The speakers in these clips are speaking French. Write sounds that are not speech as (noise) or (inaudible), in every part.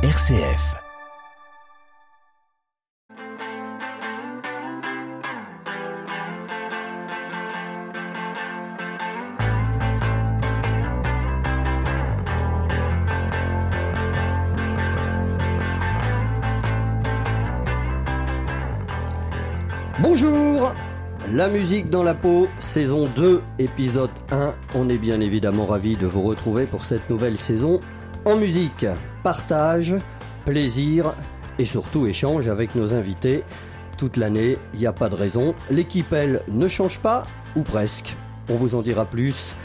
RCF. Bonjour La musique dans la peau, saison 2, épisode 1. On est bien évidemment ravis de vous retrouver pour cette nouvelle saison en musique. Partage, plaisir et surtout échange avec nos invités. Toute l'année, il n'y a pas de raison. L'équipe, elle, ne change pas, ou presque. On vous en dira plus.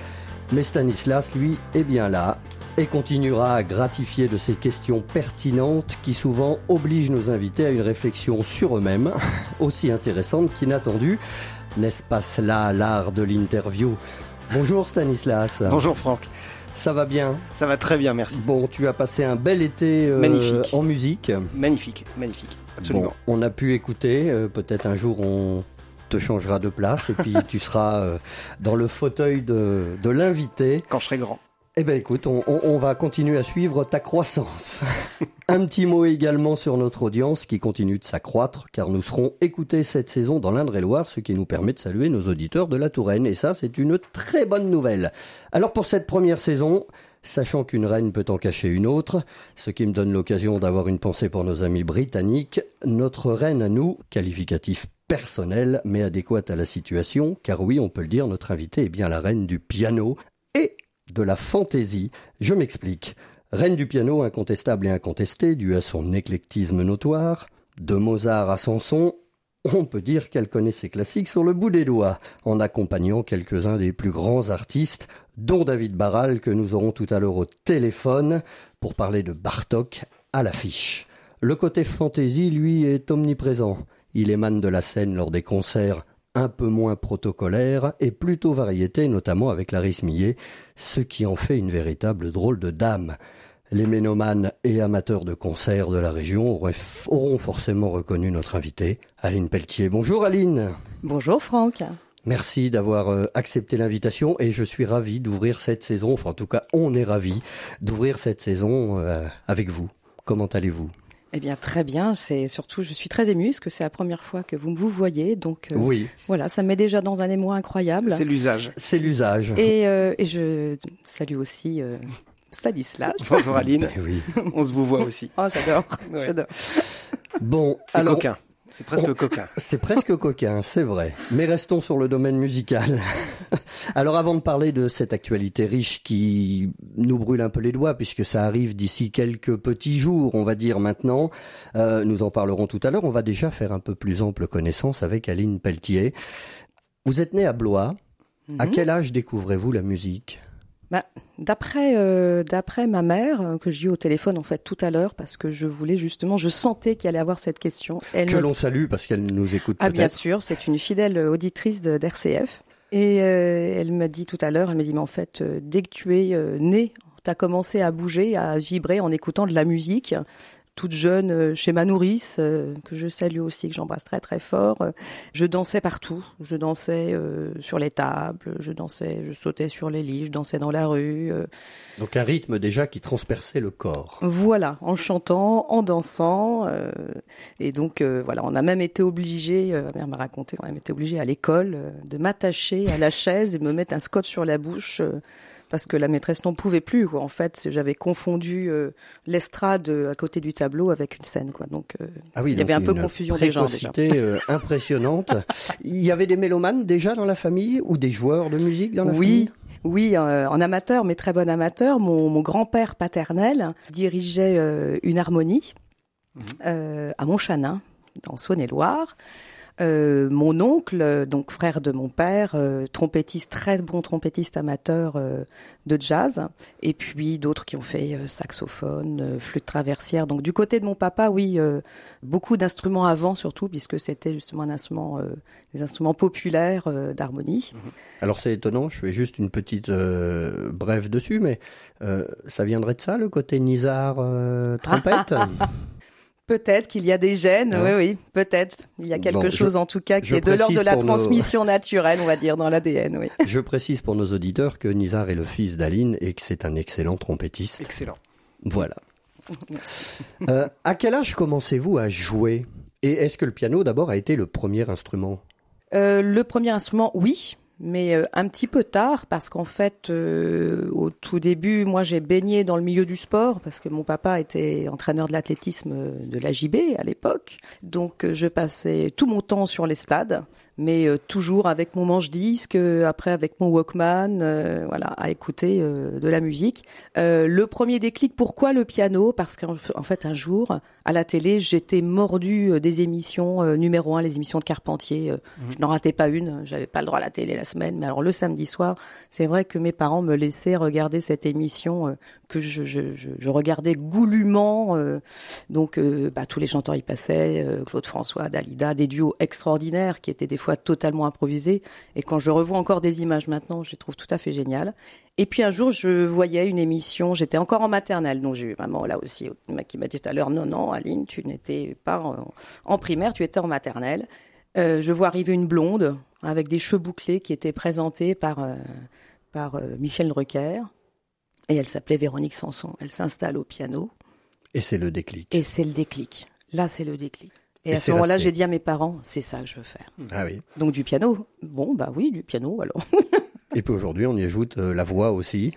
Mais Stanislas, lui, est bien là et continuera à gratifier de ces questions pertinentes qui souvent obligent nos invités à une réflexion sur eux-mêmes, (laughs) aussi intéressante qu'inattendue. N'est-ce pas cela l'art de l'interview? Bonjour Stanislas. Bonjour Franck. Ça va bien Ça va très bien, merci. Bon, tu as passé un bel été euh, Magnifique. en musique. Magnifique, magnifique. Absolument. Bon, on a pu écouter, euh, peut-être un jour on te changera de place et puis (laughs) tu seras euh, dans le fauteuil de, de l'invité. Quand je serai grand. Eh ben écoute, on, on- va continuer à suivre ta croissance. (laughs) Un petit mot également sur notre audience qui continue de s'accroître car nous serons écoutés cette saison dans l'Indre-et-Loire, ce qui nous permet de saluer nos auditeurs de la Touraine et ça c'est une très bonne nouvelle. Alors pour cette première saison, sachant qu'une reine peut en cacher une autre, ce qui me donne l'occasion d'avoir une pensée pour nos amis britanniques, notre reine à nous, qualificatif personnel mais adéquat à la situation, car oui, on peut le dire, notre invitée est bien la reine du piano de la fantaisie. Je m'explique. Reine du piano incontestable et incontestée, due à son éclectisme notoire, de Mozart à Samson, on peut dire qu'elle connaît ses classiques sur le bout des doigts, en accompagnant quelques-uns des plus grands artistes, dont David Barral, que nous aurons tout à l'heure au téléphone, pour parler de Bartok à l'affiche. Le côté fantaisie, lui, est omniprésent. Il émane de la scène lors des concerts un peu moins protocolaires et plutôt variétés, notamment avec Clarisse Millet, ce qui en fait une véritable drôle de dame. Les ménomanes et amateurs de concerts de la région auront forcément reconnu notre invitée, Aline Pelletier. Bonjour Aline Bonjour Franck. Merci d'avoir euh, accepté l'invitation et je suis ravi d'ouvrir cette saison, enfin en tout cas on est ravi d'ouvrir cette saison euh, avec vous. Comment allez-vous? Eh bien très bien, c'est surtout je suis très émue parce que c'est la première fois que vous me vous voyez donc euh, Oui, voilà, ça me met déjà dans un émoi incroyable. C'est l'usage. c'est l'usage. Et, euh, et je salue aussi euh, Stanislas. Bonjour Aline. Ben oui. (laughs) On se vous voit aussi. Oh, j'adore, Ouais. j'adore. Bon, C'est alors coquin. C'est presque on- coquin. c'est presque coquin, c'est vrai. Mais restons sur le domaine musical. (laughs) Alors avant de parler de cette actualité riche qui nous brûle un peu les doigts, puisque ça arrive d'ici quelques petits jours, on va dire maintenant, euh, nous en parlerons tout à l'heure, on va déjà faire un peu plus ample connaissance avec Aline Pelletier. Vous êtes née à Blois. À Mhm. quel âge découvrez-vous la musique? Bah, d'après euh, d'après ma mère euh, que j'ai eu au téléphone en fait tout à l'heure parce que je voulais justement, je sentais qu'il allait avoir cette question. Elle Que l'on salue parce qu'elle nous écoute Ah bien sûr, c'est une fidèle auditrice de- d'RCF. Et euh, elle m'a dit tout à l'heure, elle m'a dit, mais en fait, euh, dès que tu es euh, né, tu commencé à bouger, à vibrer en écoutant de la musique. Toute jeune, euh, chez ma nourrice, euh, que je salue aussi, que j'embrasse très très fort, je dansais partout. Je dansais euh, sur les tables, je dansais, je sautais sur les lits, je dansais dans la rue. Donc un rythme déjà qui transperçait le corps. voilà, en chantant, en dansant. euh, et donc, euh, voilà, on a même été obligé, ma mère m'a raconté, on a même été obligé à l'école de m'attacher à la chaise et me mettre un scotch sur la bouche. Parce que la maîtresse n'en pouvait plus. Quoi. En fait, j'avais confondu euh, l'estrade euh, à côté du tableau avec une scène. Quoi. Donc, euh, Ah oui, Il y donc avait un peu confusion des genres, déjà. euh, (laughs) impressionnante. Il y avait des mélomanes déjà dans la famille ou des joueurs de musique dans la oui, famille? Oui, euh, en amateur, mais très bon amateur. Mon, mon grand-père paternel dirigeait euh, une harmonie euh, à Montchanin, dans Saône-et-Loire. Euh, mon oncle, euh, donc frère de mon père, euh, trompettiste, très bon trompettiste amateur euh, de jazz, et puis d'autres qui ont fait saxophone, flûte traversière. Donc du côté de mon papa, oui, beaucoup d'instruments avant surtout, puisque c'était justement un instrument, des instruments populaires d'harmonie. Alors c'est étonnant, je fais juste une petite brève dessus, mais ça viendrait de ça, le côté Nizar euh, trompette? (laughs) Peut-être qu'il y a des gènes, Hein oui, oui, peut-être. Il y a quelque Bon, je- chose en tout cas qui est de l'ordre de la nos- transmission naturelle, on va dire, dans l'ADN, oui. (laughs) Je précise pour nos auditeurs que Nizar est le fils d'Aline et que c'est un excellent trompettiste. Excellent. Voilà. (laughs) Euh, à quel âge commencez-vous à jouer? Et est-ce que le piano d'abord a été le premier instrument? Euh, Le premier instrument, oui mais euh, un petit peu tard parce qu'en fait euh, au tout début moi j'ai baigné dans le milieu du sport parce que mon papa était entraîneur de l'athlétisme euh, de la JB à l'époque. Donc je passais tout mon temps sur les stades mais toujours avec mon manche disque après avec mon Walkman voilà à écouter de la musique. Le premier déclic pourquoi le piano? Parce qu'en fait un jour à la télé j'étais mordu des émissions numéro un les émissions de Carpentier mmh. je n'en ratais pas une j'avais pas le droit à la télé la semaine. Mais alors le samedi soir, c'est vrai que mes parents me laissaient regarder cette émission euh, que je, je, je, regardais goulûment. Euh, donc euh, bah, tous les chanteurs y passaient, Claude François, Dalida, des duos extraordinaires qui étaient des fois totalement improvisés. Et quand je revois encore des images maintenant, je les trouve tout à fait géniales. Et puis un jour, je voyais une émission, j'étais encore en maternelle, donc j'ai eu maman là aussi qui m'a dit tout à l'heure, non, non, Aline, tu n'étais pas en, en, primaire, tu étais en maternelle. Euh, je vois arriver une blonde avec des cheveux bouclés qui était présentée par, euh, par euh, Michel Drucker. Et elle s'appelait Véronique Sanson. Elle s'installe au piano. Et c'est le déclic. Et c'est le déclic. Là, c'est le déclic. Et, à ce moment-là, j'ai dit à mes parents, c'est ça que je veux faire. Ah oui. Donc du piano. Bon, bah oui, du piano alors. (laughs) et puis aujourd'hui, on y ajoute la voix aussi.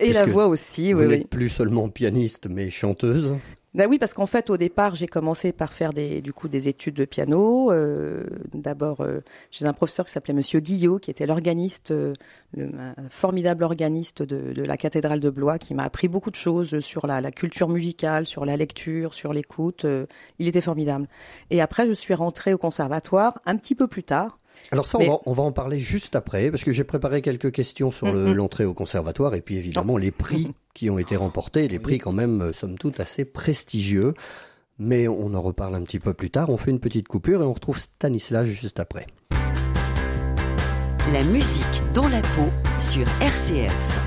Et la voix aussi, vous oui. Vous n'êtes plus seulement pianiste, mais chanteuse. Ben oui, parce qu'en fait, au départ, j'ai commencé par faire des, du coup, des études de piano. Euh, D'abord euh, chez un professeur qui s'appelait Monsieur Guillot, qui était l'organiste, euh, le un formidable organiste de, de, la cathédrale de Blois, qui m'a appris beaucoup de choses sur la, la, culture musicale, sur la lecture, sur l'écoute. Euh, il était formidable. Et après, je suis rentrée au conservatoire un petit peu plus tard. Alors ça, on, va, on, va, en parler juste après, parce que j'ai préparé quelques questions sur l'entrée au conservatoire, et puis évidemment les prix (laughs) qui ont été remportés, les prix quand même, euh, somme toute, assez prestigieux. Mais on en reparle un petit peu plus tard, on fait une petite coupure et on retrouve Stanislas juste après. La musique dans la peau sur RCF.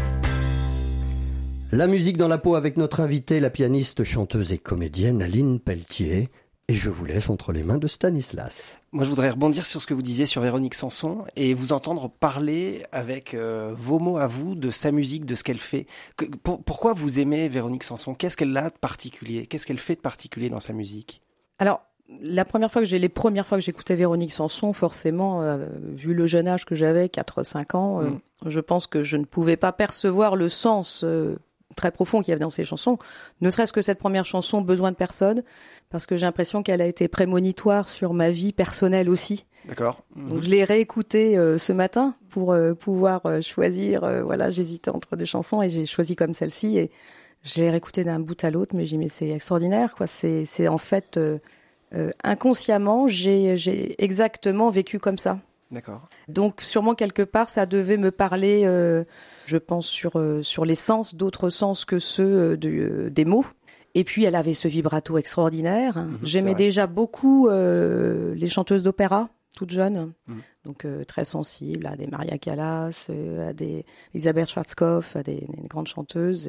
La musique dans la peau avec notre invitée, la pianiste, chanteuse et comédienne Aline Pelletier. Et je vous laisse entre les mains de Stanislas. Moi, je voudrais rebondir sur ce que vous disiez sur Véronique Sanson et vous entendre parler avec euh, vos mots à vous de sa musique, de ce qu'elle fait. Que, pour, pourquoi vous aimez Véronique Sanson? Qu'est-ce qu'elle a de particulier? Qu'est-ce qu'elle fait de particulier dans sa musique? Alors, la première fois que j'ai les premières fois que j'écoutais Véronique Sanson, forcément, euh, vu le jeune âge que j'avais, 4-5 ans, euh, mm. je pense que je ne pouvais pas percevoir le sens très profond qu'il y avait dans ces chansons, ne serait-ce que cette première chanson, Besoin de personne, parce que j'ai l'impression qu'elle a été prémonitoire sur ma vie personnelle aussi. D'accord. Donc je l'ai réécoutée euh, ce matin pour euh, pouvoir euh, choisir. voilà, j'hésitais entre deux chansons et j'ai choisi comme celle-ci et je l'ai réécoutée d'un bout à l'autre, mais j'ai mais c'est extraordinaire quoi. C'est c'est en fait inconsciemment j'ai j'ai exactement vécu comme ça. D'accord. Donc sûrement quelque part ça devait me parler je pense sur euh, sur les sens, d'autres sens que ceux euh, de, euh, des mots. Et puis elle avait ce vibrato extraordinaire. Mhm, J'aimais déjà beaucoup les chanteuses d'opéra, toutes jeunes, mhm. donc très sensibles à des Maria Callas, à des Elisabeth Schwarzkopf, à des, des grandes chanteuses.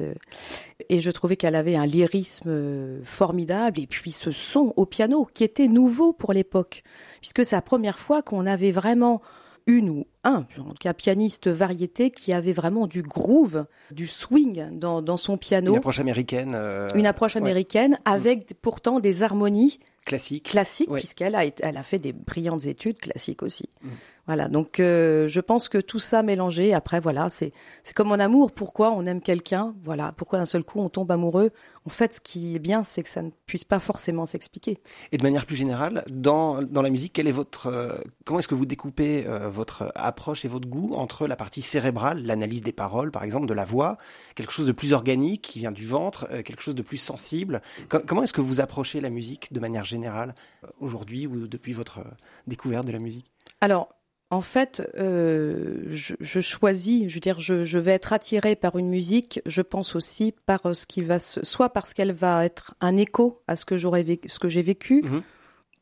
et je trouvais qu'elle avait un lyrisme formidable. Et puis ce son au piano qui était nouveau pour l'époque, puisque c'est la première fois qu'on avait vraiment une ou un, en tout cas pianiste variété, qui avait vraiment du groove, du swing dans, dans son piano. Une approche américaine. Euh, une approche américaine ouais. avec pourtant des harmonies classiques. Classiques, ouais. puisqu'elle a, elle a fait des brillantes études classiques aussi. Mm. Voilà, donc euh, je pense que tout ça mélangé, après voilà, c'est c'est comme en amour. Pourquoi on aime quelqu'un? Voilà, pourquoi d'un seul coup on tombe amoureux? En fait, ce qui est bien, c'est que ça ne puisse pas forcément s'expliquer. Et de manière plus générale, dans dans la musique, quel est votre euh, comment est-ce que vous découpez euh, votre approche et votre goût entre la partie cérébrale, l'analyse des paroles, par exemple, de la voix, quelque chose de plus organique qui vient du ventre, quelque chose de plus sensible? Com comment est-ce que vous approchez la musique de manière générale aujourd'hui ou depuis votre découverte de la musique? Alors en fait, euh, je, je, choisis, je veux dire, je, je, vais être attirée par une musique. Je pense aussi par ce qui va, se, soit parce qu'elle va être un écho à ce que j'aurais vécu, ce que j'ai vécu, mmh.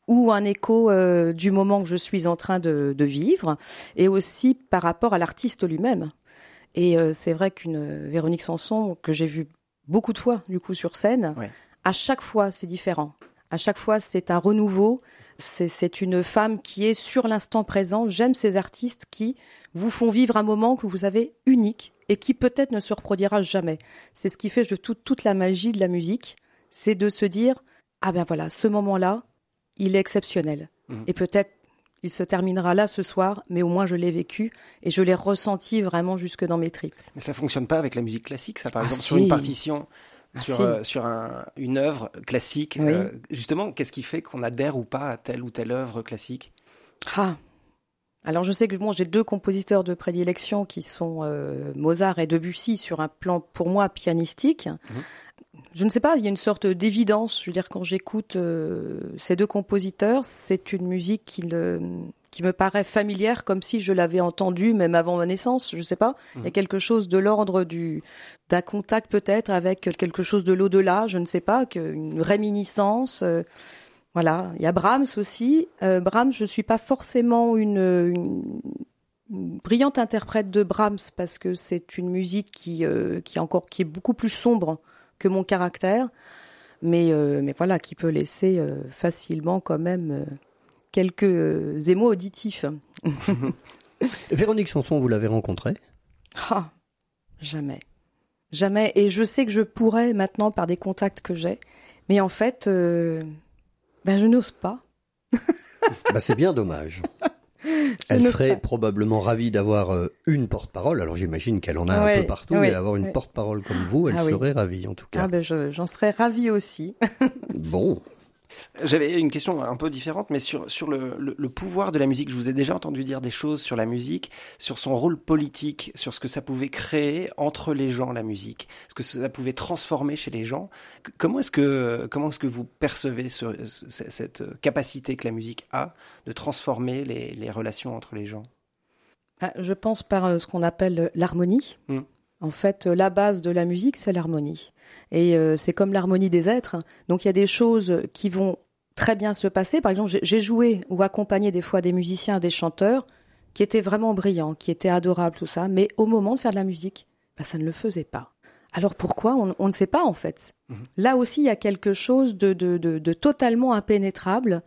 ou un écho euh, du moment que je suis en train de, de vivre, et aussi par rapport à l'artiste lui-même. Et euh, c'est vrai qu'une Véronique Sanson que j'ai vue beaucoup de fois du coup sur scène, ouais. à chaque fois c'est différent. À chaque fois c'est un renouveau c'est une femme qui est sur l'instant présent. J'aime ces artistes qui vous font vivre un moment que vous avez unique et qui peut-être ne se reproduira jamais. C'est ce qui fait tout, toute la magie de la musique. c'est de se dire ah ben voilà, ce moment-là, il est exceptionnel. Mhm. Et peut-être il se terminera là ce soir, mais au moins je l'ai vécu et je l'ai ressenti vraiment jusque dans mes tripes. Mais ça fonctionne pas avec la musique classique, ça, par Ah, exemple, sur une partition, Ah, sur, si. euh, sur un, une œuvre classique. Oui. euh, justement, qu'est-ce qui fait qu'on adhère ou pas à telle ou telle œuvre classique? Ah. Alors je sais que bon, j'ai deux compositeurs de prédilection qui sont euh, Mozart et Debussy sur un plan pour moi pianistique. Je ne sais pas, il y a une sorte d'évidence. Je veux dire, quand j'écoute euh, ces deux compositeurs, c'est une musique qui, le- qui me paraît familière, comme si je l'avais entendue même avant ma naissance. Je ne sais pas. Il y a quelque chose de l'ordre du d'un contact peut-être avec quelque chose de l'au-delà. Je ne sais pas, une réminiscence. euh, voilà, il y a Brahms aussi. Euh, Brahms, je suis pas forcément une, une- une brillante interprète de Brahms parce que c'est une musique qui euh, qui est encore qui est beaucoup plus sombre que mon caractère, mais euh, mais voilà, qui peut laisser euh, facilement quand même euh, quelques émaux auditifs. (laughs) Véronique Sanson, vous l'avez rencontrée? Ah, jamais, jamais. Et je sais que je pourrais maintenant par des contacts que j'ai, mais en fait, ben je n'ose pas. (laughs) bah, C'est bien dommage. (laughs) Elle serait pas. probablement ravie d'avoir euh, une porte-parole. Alors j'imagine qu'elle en a un peu partout, ouais, mais avoir une ouais. porte-parole comme vous, elle Ah oui. serait ravie en tout cas. Ah ben je- j'en serais ravie aussi. Bon, J'avais une question un peu différente, mais sur, sur le, le, le pouvoir de la musique. Je vous ai déjà entendu dire des choses sur la musique, sur son rôle politique, sur ce que ça pouvait créer entre les gens, la musique, ce que ça pouvait transformer chez les gens. Comment est-ce que, comment est-ce que vous percevez ce- ce- cette capacité que la musique a de transformer les, les relations entre les gens? Ah, Je pense par euh, ce qu'on appelle euh, l'harmonie. Mm. En fait, la base de la musique, c'est l'harmonie. Et euh, c'est comme l'harmonie des êtres. Donc il y a des choses qui vont très bien se passer. Par exemple, j'ai- joué ou accompagné des fois des musiciens, des chanteurs qui étaient vraiment brillants, qui étaient adorables, tout ça. Mais au moment de faire de la musique, bah, ça ne le faisait pas. Alors pourquoi? On, on ne sait pas en fait. Mhm. Là aussi, il y a quelque chose de, de, de, de totalement impénétrable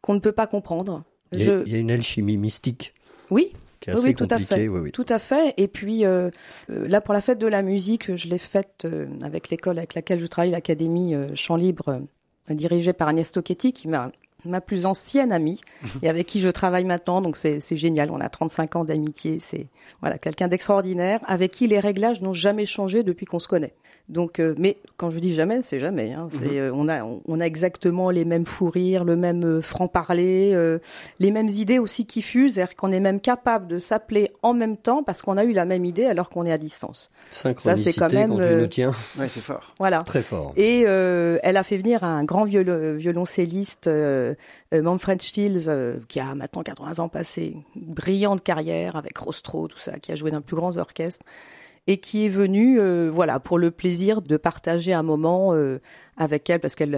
qu'on ne peut pas comprendre. il y, a- Je- il y a une alchimie mystique Oui, qui est Oui, assez oui, tout à fait. oui, oui. Tout à fait. Et puis euh, euh, là, pour la fête de la musique, je l'ai faite euh, avec l'école avec laquelle je travaille, l'Académie euh, Chant Libre, dirigée par Agnès Tocchetti, qui m'a ma plus ancienne amie et avec qui je travaille maintenant. Donc c'est c'est génial. On a 35 ans d'amitié. C'est voilà quelqu'un d'extraordinaire avec qui les réglages n'ont jamais changé depuis qu'on se connaît. Donc, euh, mais quand je dis jamais, c'est jamais. Hein. C'est, euh, on a on, on a exactement les mêmes fous rires, le même euh, franc parler, euh, les mêmes idées aussi qui fusent, c'est-à-dire qu'on est même capable de s'appeler en même temps parce qu'on a eu la même idée alors qu'on est à distance. Synchronicité quand même, quand tu euh, nous tiens, Ouais, c'est fort. Voilà. très fort. Et euh, elle a fait venir un grand violo- violoncelliste, euh, euh, Manfred Stills, euh, qui a maintenant 80 ans passé, brillante carrière avec Rostro, tout ça, qui a joué dans les plus grands orchestres, et qui est venu, euh, voilà, pour le plaisir de partager un moment euh, avec elle, parce qu'elle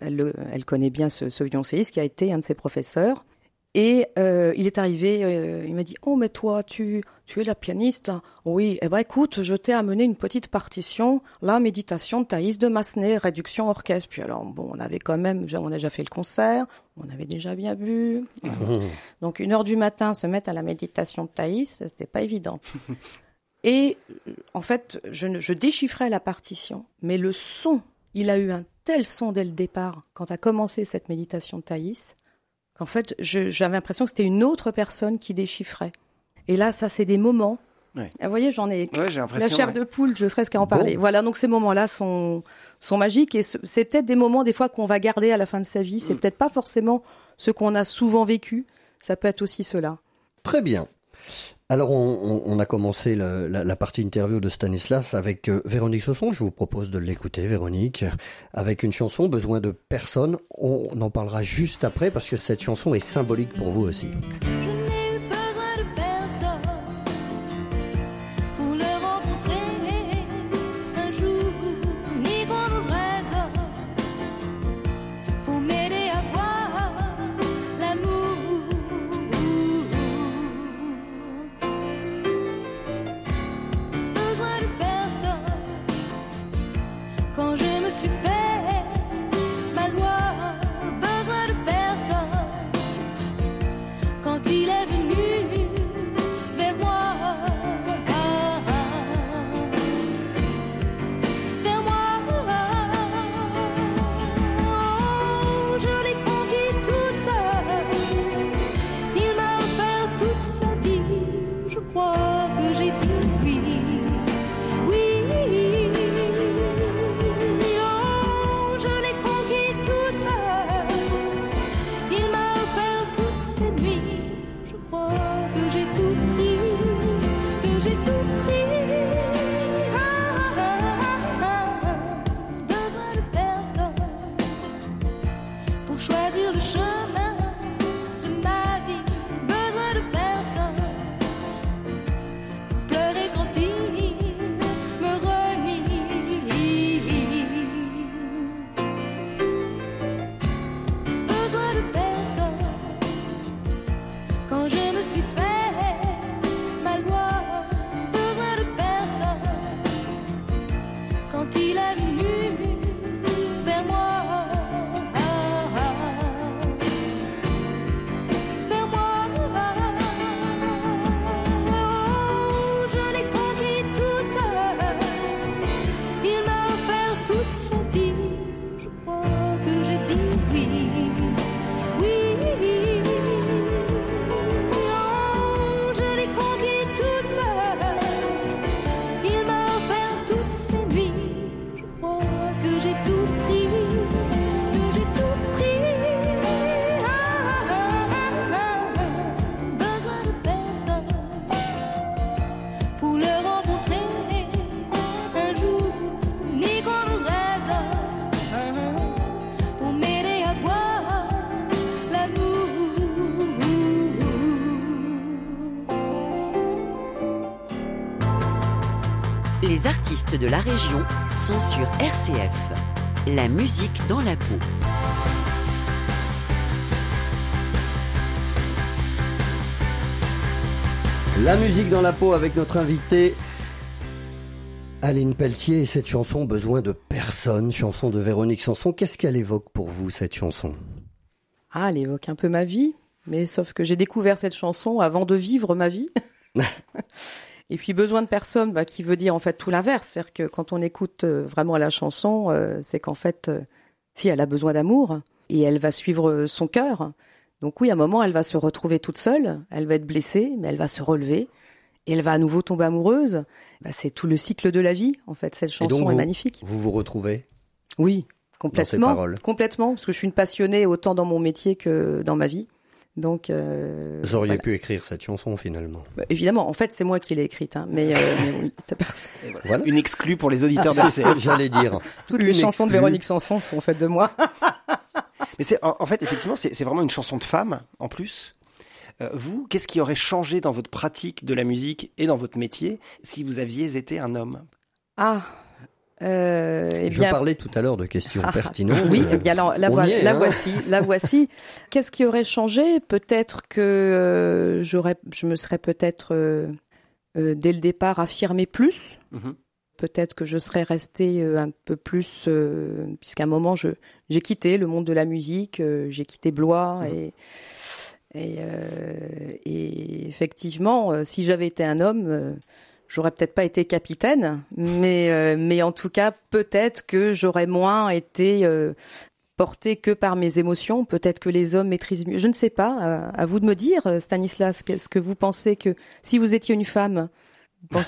elle connaît bien ce, ce violoncelliste, qui a été un de ses professeurs. Et euh, il est arrivé, euh, il m'a dit Oh, mais toi, tu, tu es la pianiste Oui, eh ben écoute, je t'ai amené une petite partition, la méditation de Thaïs de Massenet, réduction orchestre. Puis alors, bon, on avait quand même, on a déjà fait le concert, on avait déjà bien bu. (laughs) Donc, une heure du matin, se mettre à la méditation de Thaïs, c'était pas évident. (laughs) Et euh, en fait, je, je déchiffrais la partition, mais le son, il a eu un tel son dès le départ, quand a commencé cette méditation de Thaïs, qu'en fait, j'avais l'impression que c'était une autre personne qui déchiffrait. Et là, ça, c'est des moments. Ouais. Ah, Vous voyez, j'en ai Ouais, la chair ouais. de poule, je serais ce qu'à en parler. Bon. Voilà, donc ces moments-là sont, sont magiques et ce- c'est peut-être des moments des fois qu'on va garder à la fin de sa vie. C'est Mm. peut-être pas forcément ce qu'on a souvent vécu. Ça peut être aussi cela. Très bien. Alors, on, on- a commencé le- la, la partie interview de Stanislas avec euh, Véronique Chausson. Je vous propose de l'écouter, Véronique, avec une chanson Besoin de personne. On, en parlera juste après parce que cette chanson est symbolique pour vous aussi. De la région sont sur RCF. La musique dans la peau. La musique dans la peau avec notre invité Aline Pelletier et cette chanson Besoin de personne, chanson de Véronique Sanson. Qu'est-ce qu'elle évoque pour vous cette chanson? Ah, elle évoque un peu ma vie, mais sauf que j'ai découvert cette chanson avant de vivre ma vie. (laughs) Et puis besoin de personne, bah, qui veut dire en fait tout l'inverse, c'est-à-dire que quand on écoute euh, vraiment la chanson, euh, c'est qu'en fait, euh, si elle a besoin d'amour et elle va suivre son cœur, donc oui, à un moment, elle va se retrouver toute seule, elle va être blessée, mais elle va se relever et elle va à nouveau tomber amoureuse. Bah, c'est tout le cycle de la vie, en fait. Cette Et chanson donc, est magnifique. Vous vous retrouvez Oui, complètement. paroles. Complètement, parce que je suis une passionnée autant dans mon métier que dans ma vie. Donc, euh, Vous auriez voilà. pu écrire cette chanson finalement. Bah, évidemment, en fait, c'est moi qui l'ai écrite, hein, mais, euh, mais oui, c'est personne. (laughs) Voilà. Une exclue pour les auditeurs d'RCF. que J'allais dire. (laughs) Toutes Une les chansons de. Véronique Sanson sont faites de moi. (laughs) Mais c'est en, en fait effectivement c'est c'est vraiment une chanson de femme en plus. Euh, vous, qu'est-ce qui aurait changé dans votre pratique de la musique et dans votre métier si vous aviez été un homme? Ah, euh, eh Je bien, parlais tout à l'heure de questions pertinentes. Oui, eh bien la, est, hein. voici, la voici. (laughs) Qu'est-ce qui aurait changé? Peut-être que euh, j'aurais, je me serais peut-être euh, euh, dès le départ affirmé plus. Mhm. Peut-être que je serais restée euh, un peu plus, euh, puisqu'à un moment je j'ai quitté le monde de la musique, euh, j'ai quitté Blois et et, euh, et effectivement, euh, si j'avais été un homme, euh, j'aurais peut-être pas été capitaine, mais euh, mais en tout cas peut-être que j'aurais moins été euh, portée que par mes émotions. Peut-être que les hommes maîtrisent mieux. Je ne sais pas. euh, à vous de me dire, Stanislas, qu'est-ce que vous pensez que si vous étiez une femme, Genre,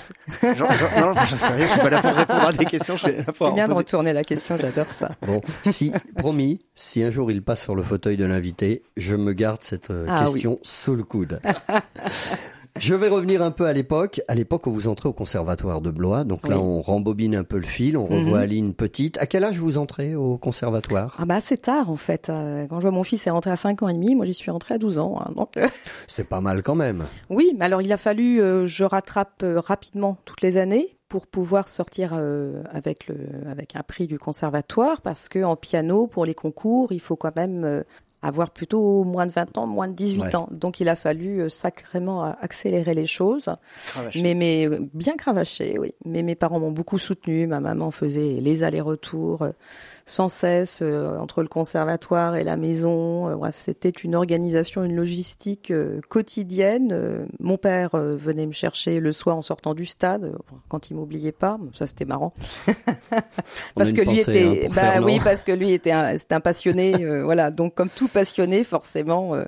genre- (laughs) non, j'en sais rien, je suis pas là pour répondre à des questions, je c'est en bien de poser. retourner la question. J'adore ça. Bon, si, promis, si un jour il passe sur le fauteuil de l'invité, je me garde cette Ah question sous le coude. (laughs) Je vais revenir un peu à l'époque, à l'époque où vous entrez au conservatoire de Blois. Donc là, Oui. on rembobine un peu le fil, on revoit Mhm. Aline petite. À quel âge vous entrez au conservatoire? Ah bah c'est tard en fait. Euh, Quand je vois mon fils est rentré à 5 ans et demi, moi j'y suis rentrée à 12 ans. hein. donc euh, (laughs) C'est pas mal quand même. Oui, mais alors il a fallu euh, je rattrape euh, rapidement toutes les années pour pouvoir sortir euh, avec le avec un prix du conservatoire parce que en piano pour les concours, il faut quand même avoir plutôt moins de 20 ans, moins de 18 Ouais. ans. Donc il a fallu euh, sacrément euh, accélérer les choses. Cravaché. Mais mais euh, bien cravaché, oui. Mais mes parents m'ont beaucoup soutenu. Ma maman faisait les allers-retours sans cesse euh, entre le conservatoire et la maison. Euh, bref, c'était une organisation, une logistique euh, quotidienne. Euh, mon père euh, venait me chercher le soir en sortant du stade, euh, quand il m'oubliait pas. Ça c'était marrant parce que lui hein, était pour bah oui parce que lui était un c'était un passionné euh, voilà donc comme tout passionné forcément euh,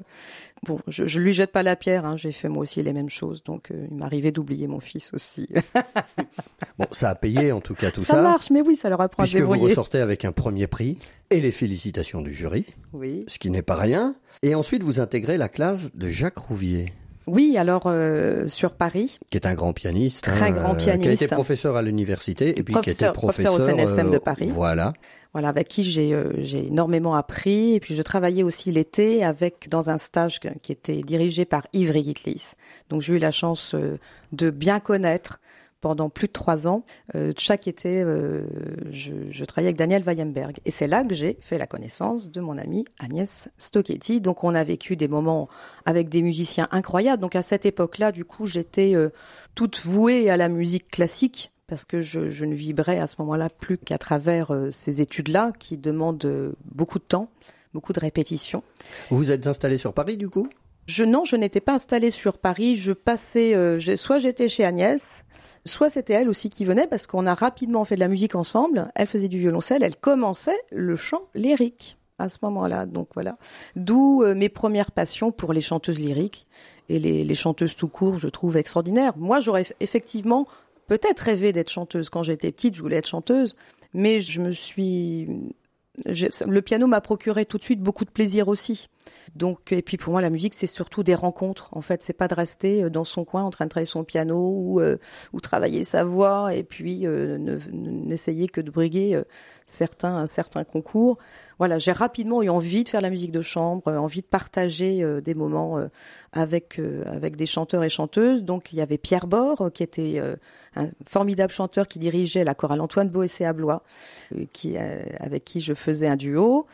bon je, je lui jette pas la pierre hein, j'ai fait moi aussi les mêmes choses donc euh, il m'arrivait d'oublier mon fils aussi (laughs) Bon, ça a payé en tout cas tout ça, ça. marche mais oui ça leur apprend à Puisque vous débrouiller ressortez avec un premier prix et les félicitations du jury, oui ce qui n'est pas rien. Et ensuite, vous intégrez la classe de Jacques Rouvier. Oui alors euh, sur Paris qui est un grand pianiste, Très hein, grand euh, qui a été pianiste. professeur à l'université et puis qui était Professeur- professeur au CNSM de euh, Paris. Voilà. voilà avec qui j'ai euh, j'ai énormément appris et puis je travaillais aussi l'été avec dans un stage qui était dirigé par Yves Rigitlis donc j'ai eu la chance de bien connaître pendant plus de trois ans. Euh, chaque été, euh, je, je travaillais avec Daniel Weyemberg. Et c'est là que j'ai fait la connaissance de mon amie Agnès Stocchetti. Donc on a vécu des moments avec des musiciens incroyables. Donc à cette époque-là, du coup, j'étais euh, toute vouée à la musique classique parce que je, je ne vibrais à ce moment-là plus qu'à travers euh, ces études-là qui demandent euh, beaucoup de temps, beaucoup de répétitions. Vous êtes installé sur Paris du coup? Je non, je n'étais pas installée sur Paris. Je passais, euh, soit j'étais chez Agnès, soit c'était elle aussi qui venait parce qu'on a rapidement fait de la musique ensemble. Elle faisait du violoncelle, elle commençait le chant lyrique à ce moment-là. Donc voilà, d'où euh, mes premières passions pour les chanteuses lyriques et les, les chanteuses tout court. Je trouve extraordinaire. Moi, j'aurais eff- effectivement peut-être rêvé d'être chanteuse quand j'étais petite. Je voulais être chanteuse, mais je me suis le piano m'a procuré tout de suite beaucoup de plaisir aussi. Donc, et puis pour moi, la musique, c'est surtout des rencontres. En fait, c'est pas de rester euh, dans son coin en train de travailler son piano ou, euh, ou travailler sa voix et puis euh, ne- n'essayer que de briguer euh, certains, certains concours. Voilà, j'ai rapidement eu envie de faire la musique de chambre, euh, envie de partager euh, des moments euh, avec euh, avec des chanteurs et chanteuses. Donc il y avait Pierre Bord qui était euh, un formidable chanteur qui dirigeait la chorale Antoine Boessé à Blois, qui euh, avec qui je faisais un duo.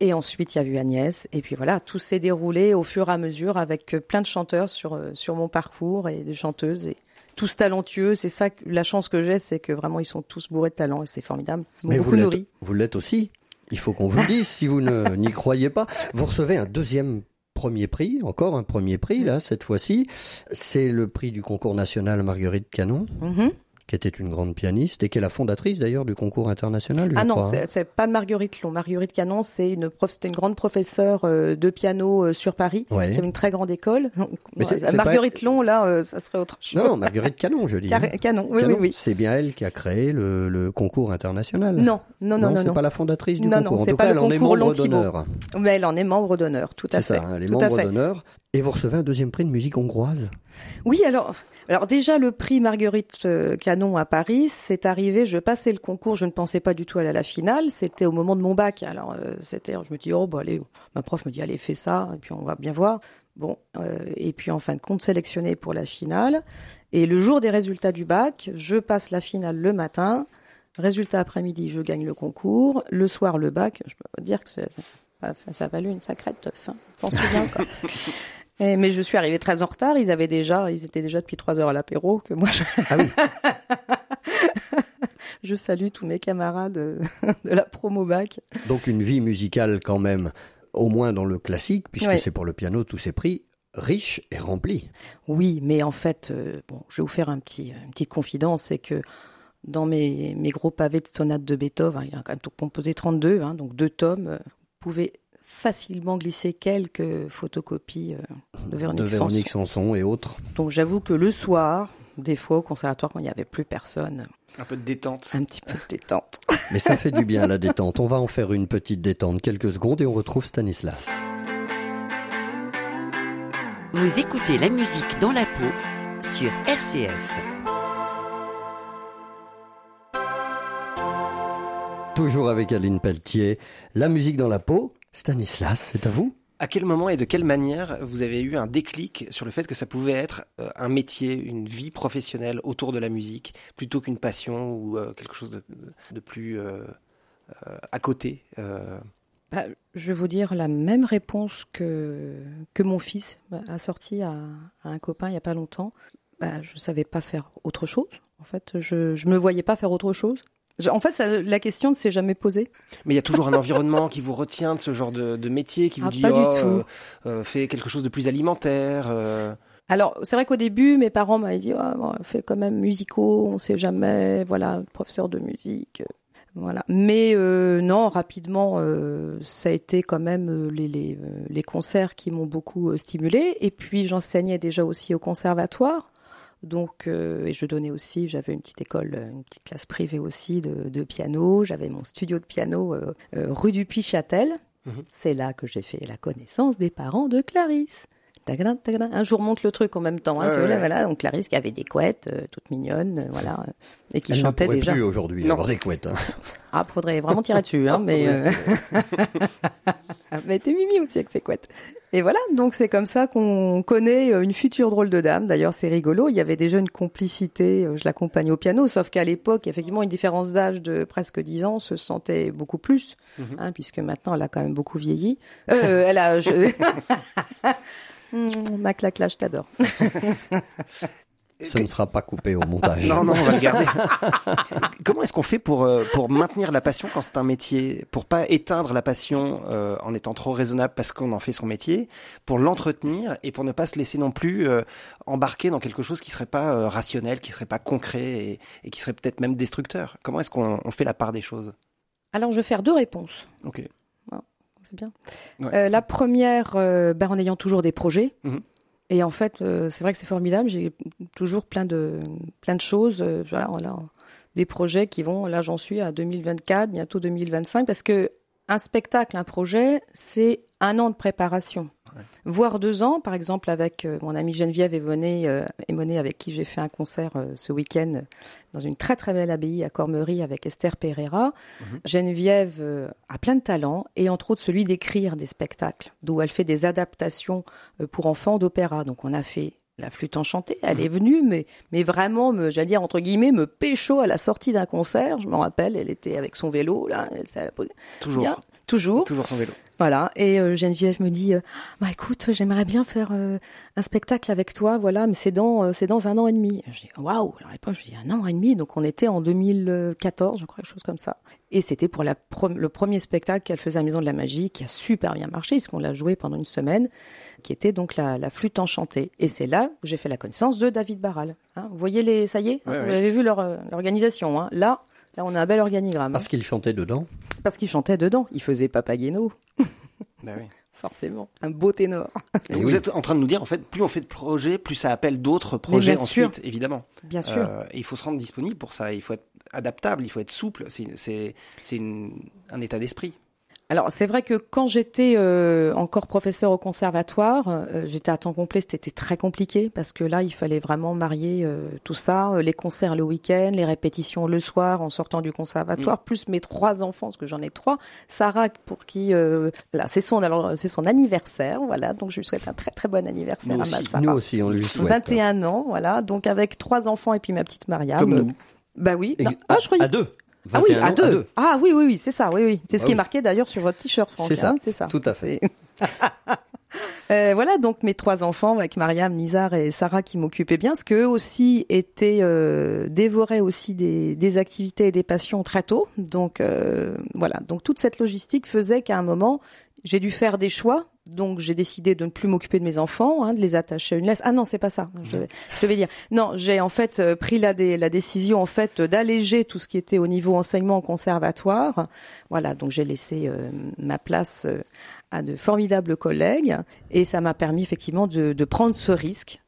Et ensuite, il y a eu Agnès. Et puis voilà, tout s'est déroulé au fur et à mesure avec plein de chanteurs sur, sur mon parcours et des chanteuses. Et tous talentueux. C'est ça, la chance que j'ai, c'est que vraiment, ils sont tous bourrés de talent et c'est formidable. Mais beaucoup vous l'êtes aussi. Il faut qu'on vous le (laughs) dise si vous ne- n'y croyez pas. Vous recevez un deuxième premier prix, encore un premier prix là cette fois-ci. C'est le prix du concours national Marguerite Canon, Mhm. Qui était une grande pianiste et qui est la fondatrice d'ailleurs du concours international. Je Ah non, crois. hein. c'est c'est pas Marguerite Long. Marguerite Canon, c'est une prof, c'était une grande professeure euh, de piano euh, sur Paris, Ouais. qui avait une très grande école. (laughs) Mais c'est- Ouais, c'est Marguerite Long, là, euh, ça serait autre chose. Non, non, Marguerite Canon, je dis. hein. Car- Canon, oui, Canon, oui, oui. C'est bien elle qui a créé le, le concours international. Non, non, non, non, c'est non. pas la fondatrice du Non, non, concours. en c'est tout pas cas, le elle en est membre d'honneur. Mais elle en est membre d'honneur, tout à C'est fait. ça, hein, elle est tout membre d'honneur. Et vous recevez un deuxième prix de musique hongroise? Oui, alors, alors déjà le prix Marguerite euh, Canon à Paris, c'est arrivé. Je passais le concours, je ne pensais pas du tout aller à la finale. C'était au moment de mon bac. Alors euh, c'était, je me dis oh bah allez, ma prof me dit allez fais ça et puis on va bien voir. Bon euh, et puis en fin de compte sélectionné pour la finale. Et le jour des résultats du bac, je passe la finale le matin. Résultat après-midi, je gagne le concours. Le soir, le bac. Je peux dire que ça, ça a valu une sacrée teuf. Hein. S'en souvient quoi. (laughs) Et- mais je suis arrivée très en retard. Ils avaient déjà, ils étaient déjà depuis trois heures à l'apéro que moi. Je... Ah oui. (laughs) je salue tous mes camarades de la promo bac. Donc une vie musicale quand même, au moins dans le classique, puisque Ouais. c'est pour le piano tous ces prix, riche et rempli. Oui, mais en fait, euh, bon, je vais vous faire un petit, une petite confidence, c'est que dans mes, mes gros pavés de sonates de Beethoven, hein, il a quand même tout composé 32, hein, donc deux tomes, euh, vous pouvez facilement glisser quelques photocopies euh, de Véronique, de Sanson. Véronique Sanson et autres. Donc j'avoue que le soir, des fois au conservatoire, quand il n'y avait plus personne, Un peu de détente. un petit peu de détente. (laughs) Mais ça fait du bien la (laughs) détente. On va en faire une petite détente quelques secondes et on retrouve Stanislas. Vous écoutez la musique dans la peau sur RCF. Toujours avec Aline Pelletier. La musique dans la peau. Stanislas, c'est à vous À quel moment et de quelle manière vous avez eu un déclic sur le fait que ça pouvait être euh, un métier, une vie professionnelle autour de la musique, plutôt qu'une passion ou euh, quelque chose de, de plus euh, euh, à côté euh, Bah, je vais vous dire la même réponse que, que mon fils a sorti à, à un copain il n'y a pas longtemps. Bah, je ne savais pas faire autre chose. En fait, je ne me voyais pas faire autre chose. En fait, ça- la question ne s'est jamais posée. Mais il y a toujours un environnement qui vous retient de ce genre de, de métier, qui vous Ah, dit pas du oh, tout. euh, euh, fais quelque chose de plus alimentaire. euh. Alors, c'est vrai qu'au début, mes parents m'avaient dit, Ah, bon, fais quand même musicaux, on ne sait jamais, voilà, professeur de musique, euh, voilà. Mais euh, non, rapidement, euh, ça a été quand même euh, les, les, les concerts qui m'ont beaucoup euh, stimulé. Et puis, j'enseignais déjà aussi au conservatoire. Donc, euh, et je donnais aussi, j'avais une petite école, euh, une petite classe privée aussi de, de piano. J'avais mon studio de piano euh, euh, rue du Puy-Châtel. Mhm. C'est là que j'ai fait la connaissance des parents de Clarisse. Un jour monte le truc en même temps. Hein, Ouais, si vous voulez, ouais. voilà. Donc Clarisse qui avait des couettes, euh, toutes mignonnes, euh, voilà, euh, et qui Elle ne chantait pourrait déjà. plus aujourd'hui Non. avoir des couettes. hein. (laughs) Ah, faudrait vraiment tirer dessus, hein, (laughs) mais. euh, (laughs) mais t'es mimi aussi avec ses couettes. Et voilà, donc c'est comme ça qu'on connaît euh, une future drôle de dame. D'ailleurs, c'est rigolo. Il y avait déjà une complicité. euh, Je l'accompagnais au piano, sauf qu'à l'époque, effectivement, une différence d'âge de presque 10 ans se sentait beaucoup plus, Mhm. hein, puisque maintenant, elle a quand même beaucoup vieilli. Euh, elle a. Je... Mmh, ma claque là, je t'adore. (laughs) Ce ne sera pas coupé au montage. Non, non, on va le garder. (laughs) Comment est-ce qu'on fait pour, euh, pour maintenir la passion quand c'est un métier Pour pas éteindre la passion euh, en étant trop raisonnable parce qu'on en fait son métier, pour l'entretenir et pour ne pas se laisser non plus euh, embarquer dans quelque chose qui serait pas euh, rationnel, qui serait pas concret et, et qui serait peut-être même destructeur? Comment est-ce qu'on on fait la part des choses? Alors, je vais faire deux réponses. Ok. C'est bien. Ouais. Euh, la première, euh, ben, en ayant toujours des projets. Mhm. Et en fait, euh, c'est vrai que c'est formidable. J'ai toujours plein de plein de choses. voilà, on a des projets qui vont. Là, j'en suis à 2024, bientôt 2025, parce que un spectacle, un projet, c'est un an de préparation. Voire deux ans, par exemple, avec euh, mon amie Geneviève Emonet, euh, avec qui j'ai fait un concert euh, ce week-end euh, dans une très très belle abbaye à Cormery avec Esther Pereira. Geneviève euh, a plein de talents et entre autres celui d'écrire des spectacles, d'où elle fait des adaptations pour enfants d'opéra. Donc on a fait la flûte enchantée, elle est venue, mais, mais vraiment, me, j'allais dire, entre guillemets, me pécho à la sortie d'un concert. Je m'en rappelle, elle était avec son vélo, là, elle s'est posée. Toujours. Bien, toujours. Toujours son vélo. Voilà. Et euh, Geneviève me dit, euh, bah écoute, j'aimerais bien faire euh, un spectacle avec toi, voilà, mais c'est dans, euh, c'est dans un an et demi. Je dis, waouh. Alors à l'époque, je dis un an et demi, donc on était en 2014, je crois, quelque chose comme ça. Et c'était pour la pro- le premier spectacle qu'elle faisait à la Maison de la Magie, qui a super bien marché, puisqu'on l'a joué pendant une semaine, qui était donc la, la flûte enchantée. Et c'est là que j'ai fait la connaissance de David Barral. Hein. Vous voyez les, ça y est, hein, Ouais, vous avez vu leur, euh, l'organisation. Hein. Là, là, on a un bel organigramme. hein. Parce qu'il chantait dedans. Parce qu'il chantait dedans. Il faisait Papageno, (laughs) Bah oui. forcément. Un beau ténor. Et Donc oui. vous êtes en train de nous dire, en fait, plus on fait de projets, plus ça appelle d'autres projets sûr. ensuite, évidemment. Bien sûr. Euh, et il faut se rendre disponible pour ça. Il faut être adaptable, il faut être souple. C'est, un état d'esprit. Alors c'est vrai que quand j'étais euh, encore professeur au conservatoire, euh, j'étais à temps complet, c'était très compliqué parce que là il fallait vraiment marier euh, tout ça, euh, les concerts le week-end, les répétitions le soir en sortant du conservatoire, plus mes trois enfants parce que j'en ai trois. Sarah pour qui euh, là c'est son alors c'est son anniversaire, voilà donc je lui souhaite un très très bon anniversaire Nous à ma Sarah. Nous aussi, on lui souhaite. 21 ans, voilà donc avec trois enfants et puis ma petite Mariam. Comme nous. Bah oui. Non, ah je croyais. À deux. Ah oui, 21 à deux. Ah oui, oui, oui, c'est ça, oui, oui. C'est ce Ah qui est marqué d'ailleurs sur votre t-shirt, Franck. C'est ça, hein, c'est ça. tout à fait. (laughs) Euh, voilà donc mes trois enfants avec Mariam, Nizar et Sarah qui m'occupaient bien, parce qu'eux aussi étaient euh, dévoraient aussi des, des activités et des passions très tôt. Donc euh, voilà, donc toute cette logistique faisait qu'à un moment j'ai dû faire des choix. Donc j'ai décidé de ne plus m'occuper de mes enfants, hein, de les attacher à une laisse. Ah non, c'est pas ça. Je je devais dire. Non, j'ai en fait euh, pris la, dé- la décision en fait d'alléger tout ce qui était au niveau enseignement conservatoire. Voilà, donc j'ai laissé euh, ma place euh, à de formidables collègues et ça m'a permis effectivement de, de prendre ce risque.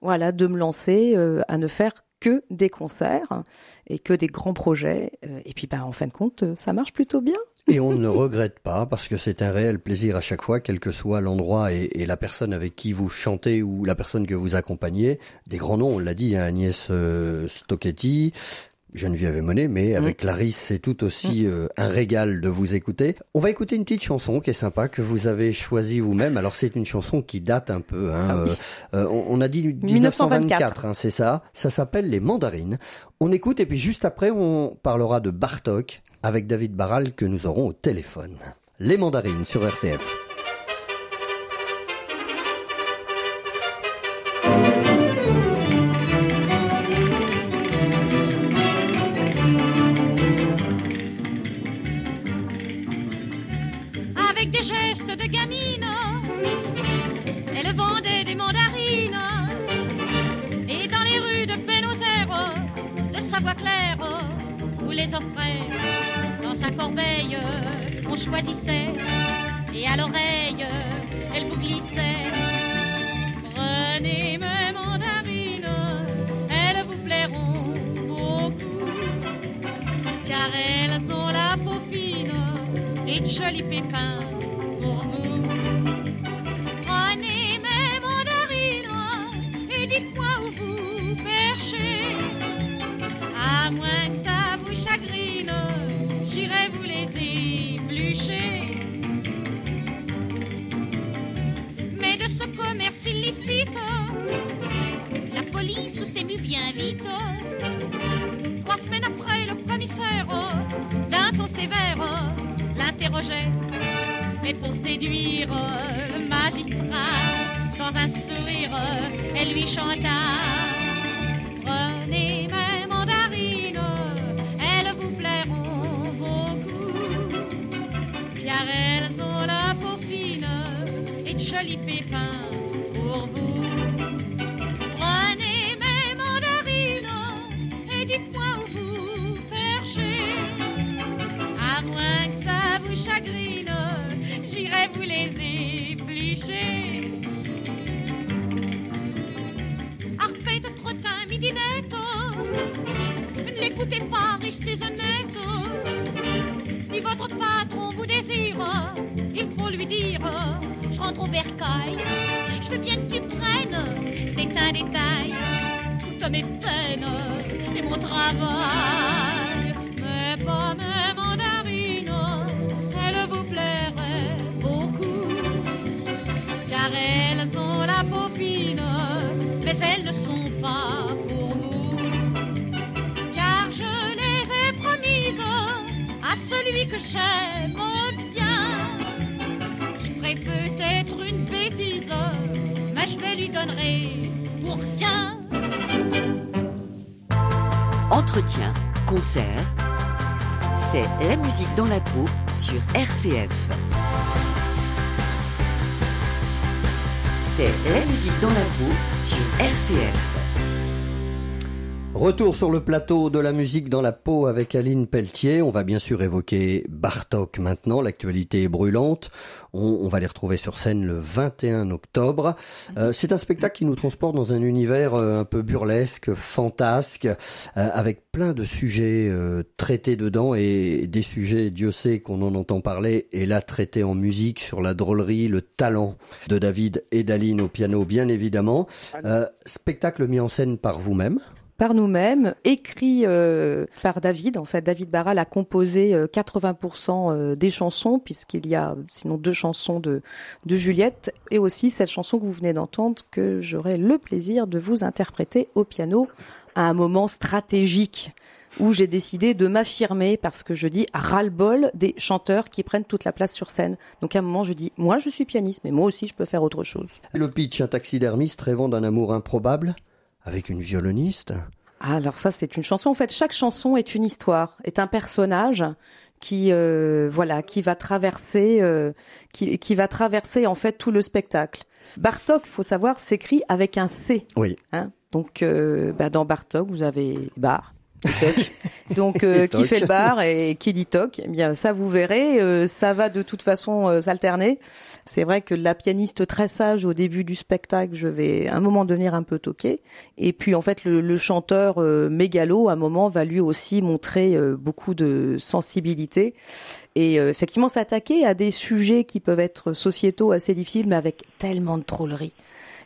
Voilà, de me lancer à ne faire que des concerts et que des grands projets. Et puis, bah, en fin de compte, ça marche plutôt bien. Et on ne regrette pas parce que c'est un réel plaisir à chaque fois, quel que soit l'endroit et, et la personne avec qui vous chantez ou la personne que vous accompagnez. Des grands noms, on l'a dit, hein, Agnès euh, Stocchetti, Geneviève Monet, mais avec Clarisse, c'est tout aussi euh, un régal de vous écouter. On va écouter une petite chanson qui est sympa, que vous avez choisie vous-même. Alors c'est une chanson qui date un peu. Hein, Ah oui. euh, euh, on, on a dit 1924, 1924, hein, c'est ça. Ça s'appelle Les Mandarines. On écoute et puis juste après, on parlera de Bartok avec David Barral que nous aurons au téléphone. Les Mandarines sur RCF. avec des gestes de gamine. Elle vendait des mandarines. Et dans les rues de Pénozère, de Savoie-Claire, vous les sa corbeille. On choisissait et à l'oreille, elle vous glissait. Prenez mes mandarines, elles vous plairont beaucoup car elles ont la peau fine et de jolis pépins pour vous. Prenez mes mandarines et dites-moi où vous perchez. À moins que la police s'émut bien vite. Trois semaines après, le commissaire, d'un ton sévère, l'interrogeait. Mais pour séduire le magistrat, dans un sourire, elle lui chanta. Prenez mes mandarines, elles vous plairont beaucoup, car elles ont la peau fine et de jolis pépins les éplucher. Harpée de trottin, midinette, ne l'écoutez pas, restez honnête. Si votre patron vous désire, il faut lui dire au bercail. Je veux bien que tu prennes, c'est un détail, toutes mes peines et mon travail. Mais pas mes que j'aime bien. Je ferai peut-être une bêtise, mais je les lui donnerai pour rien. Entretien, concert, c'est la musique dans la peau sur RCF. C'est la musique dans la peau sur RCF. Retour sur le plateau de la musique dans la peau avec Aline Pelletier. On va bien sûr évoquer Bartok maintenant. L'actualité est brûlante. On, on va les retrouver sur scène le 21 octobre. Euh, c'est un spectacle qui nous transporte dans un univers euh, un peu burlesque, fantasque, euh, avec plein de sujets euh, traités dedans et des sujets, Dieu sait qu'on en entend parler, et là traités en musique sur la drôlerie, le talent de David et d'Aline au piano, bien évidemment. Spectacle mis en scène par vous-même. Par nous-mêmes, écrit euh, par David. En fait, David Barral a composé euh, 80% euh, des chansons, puisqu'il y a sinon deux chansons de, de Juliette, et aussi cette chanson que vous venez d'entendre, que j'aurai le plaisir de vous interpréter au piano à un moment stratégique où j'ai décidé de m'affirmer parce que je dis ras-le-bol des chanteurs qui prennent toute la place sur scène. Donc à un moment, je dis, moi je suis pianiste, mais moi aussi je peux faire autre chose. Le pitch, un taxidermiste rêvant d'un amour improbable avec une violoniste. Ah, alors ça, c'est une chanson. En fait, chaque chanson est une histoire, est un personnage qui, euh, voilà, qui va traverser, euh, qui, qui va traverser en fait tout le spectacle. Bartok, faut savoir, s'écrit avec un C. Oui. Hein Donc, euh, bah, dans Bartok, vous avez bar. (laughs) Donc, euh, qui fait le bar et qui dit toc Eh bien, ça vous verrez. euh, ça va de toute façon euh, s'alterner. C'est vrai que la pianiste très sage au début du spectacle, je vais à un moment devenir un peu toquée. Et puis, en fait, le, le chanteur euh, mégalo, à un moment, va lui aussi montrer euh, beaucoup de sensibilité. Et euh, effectivement, s'attaquer à des sujets qui peuvent être sociétaux assez difficiles, mais avec tellement de trollerie.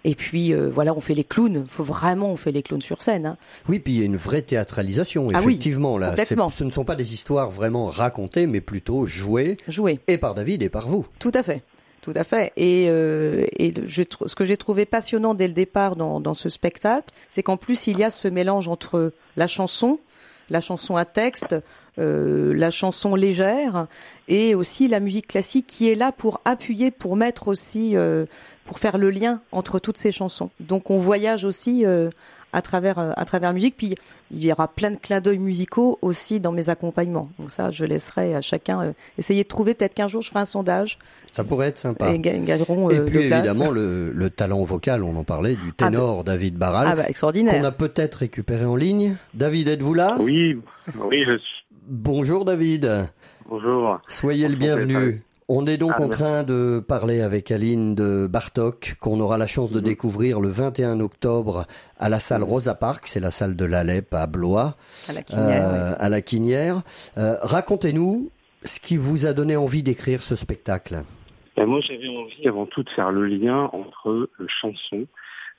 Et puis euh, voilà, on fait les clowns. Faut vraiment, on fait les clowns sur scène. Hein. Oui, puis il y a une vraie théâtralisation, Ah oui, effectivement. là, ce ne sont pas des histoires vraiment racontées, mais plutôt jouées, Jouer. et par David et par vous. Tout à fait. Tout à fait. Et, euh, et je ce que j'ai trouvé passionnant dès le départ dans, dans ce spectacle, c'est qu'en plus il y a ce mélange entre la chanson, la chanson à texte, la chanson légère et aussi la musique classique qui est là pour appuyer, pour mettre aussi, euh, pour faire le lien entre toutes ces chansons. Donc on voyage aussi euh, à travers euh, à travers la musique. Puis il y aura plein de clins d'œil musicaux aussi dans mes accompagnements. Donc ça, je laisserai à chacun euh, essayer de trouver. Peut-être qu'un jour je ferai un sondage Ça pourrait être sympa. et gagneront Et euh, puis le évidemment le, le talent vocal, on en parlait, du ténor David Barral, Ah bah qu'on extraordinaire. a peut-être récupéré en ligne. David, êtes-vous là? Oui, oui, je suis. Bonjour David, Bonjour. soyez le bienvenu. On est donc Ah, en train de parler avec Aline de Bartok, qu'on aura la chance de Mhm. découvrir le 21 octobre à la salle Rosa Park, c'est la salle de l'Alep à Blois. À la Quinière, euh, à la Quinière. Euh, Racontez-nous ce qui vous a donné envie d'écrire ce spectacle. Ben, moi, j'avais envie avant tout de faire le lien entre euh, chansons,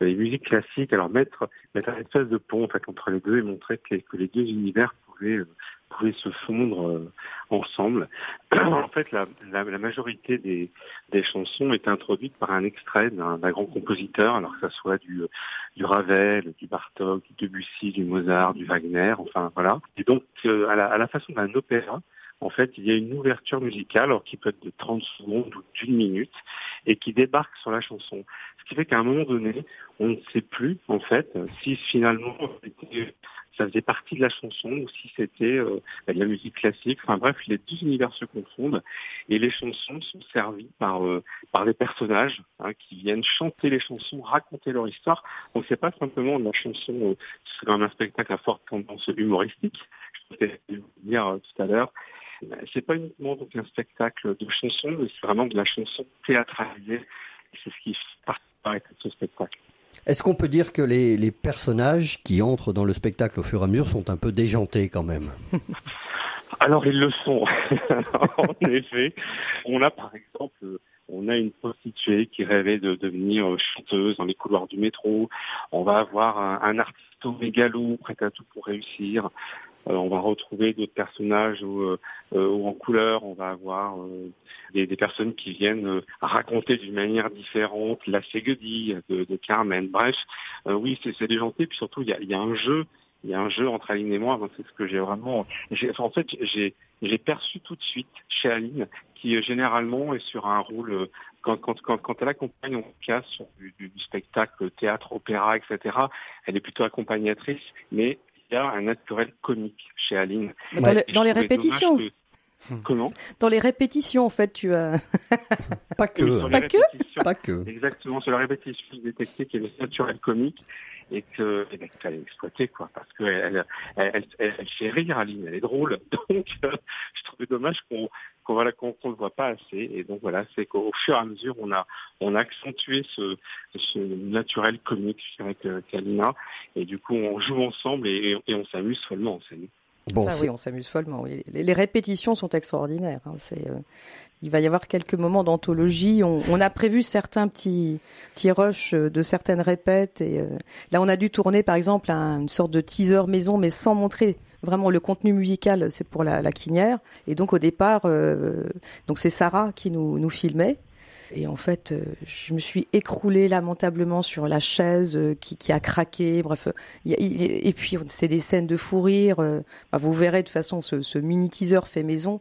les musiques classiques, alors mettre, mettre un espèce de pont en fait, entre les deux et montrer que, que les deux univers pouvaient, euh, pouvaient se fondre euh, ensemble. (clears throat) en fait, la, majorité des, des chansons est introduite par un extrait d'un grand compositeur, alors que ça soit du, du Ravel, du Bartok, du Debussy, du Mozart, du Wagner, enfin voilà. Et donc, euh, à, la, à la façon d'un opéra, en fait, il y a une ouverture musicale, alors qui peut être de 30 secondes ou d'une minute, et qui débarque sur la chanson. Ce qui fait qu'à un moment donné, on ne sait plus, en fait, si finalement ça faisait partie de la chanson ou si c'était euh, de la musique classique. Enfin bref, les deux univers se confondent et les chansons sont servies par euh, par des personnages hein, qui viennent chanter les chansons, raconter leur histoire. Donc c'est pas simplement de la chanson, euh, c'est quand même un spectacle à forte tendance humoristique. Je voulais vous dire euh, tout à l'heure. Euh, C'est pas uniquement donc un spectacle de chansons, mais c'est vraiment de la chanson théâtralisée. C'est ce qui particularité de ce spectacle. Est-ce qu'on peut dire que les, les personnages qui entrent dans le spectacle au fur et à mesure sont un peu déjantés quand même? (laughs) Alors ils le sont, (laughs) en effet. On a par exemple on a une prostituée qui rêvait de devenir chanteuse dans les couloirs du métro. On va avoir un, un artiste au mégalo prêt à tout pour réussir. Euh, on va retrouver d'autres personnages où, euh, en couleur, on va avoir des, personnes qui viennent raconter d'une manière différente la Ségudie de, Carmen. Bref, oui, c'est déjanté, puis surtout il y a, un jeu il y a un jeu entre Aline et moi, c'est ce que j'ai vraiment. En fait, j'ai perçu tout de suite chez Aline qui euh, généralement est sur un rôle euh, quand elle accompagne en cas sur du, du, spectacle, théâtre, opéra, etc. Elle est plutôt accompagnatrice, mais il y a un naturel comique chez Aline. Dans, dans les répétitions. (laughs) Comment Dans les répétitions, en fait, tu as. pas que. pas que. Pas que. Exactement, sur la répétition, j'ai détecté qu'il y avait naturel comique et que eh ben, fallait exploiter quoi parce que elle, elle, elle, elle, fait rire Aline elle est drôle (laughs) donc euh, je trouvais dommage qu'on qu'on voilà qu'on ne le voit pas assez et donc voilà c'est qu'au fur et à mesure on a on a accentué ce, ce naturel comique avec Kalina et du coup on joue ensemble et, et on s'amuse follement en scène. Bon, ça, oui, on s'amuse follement. Oui. Les, les, répétitions sont extraordinaires. Hein. C'est, euh, il va y avoir quelques moments d'anthologie. On, on, a prévu certains petits, petits rushs de certaines répètes. Et euh, là, on a dû tourner, par exemple, un, une sorte de teaser maison, mais sans montrer vraiment le contenu musical. C'est pour la, la quinière. Et donc, au départ, euh, donc c'est Sarah qui nous, nous filmait. Et en fait, je me suis écroulée lamentablement sur la chaise qui, qui a craqué. Bref, et puis c'est des scènes de fou rire. Bah, vous verrez de toute façon ce, ce mini teaser fait maison.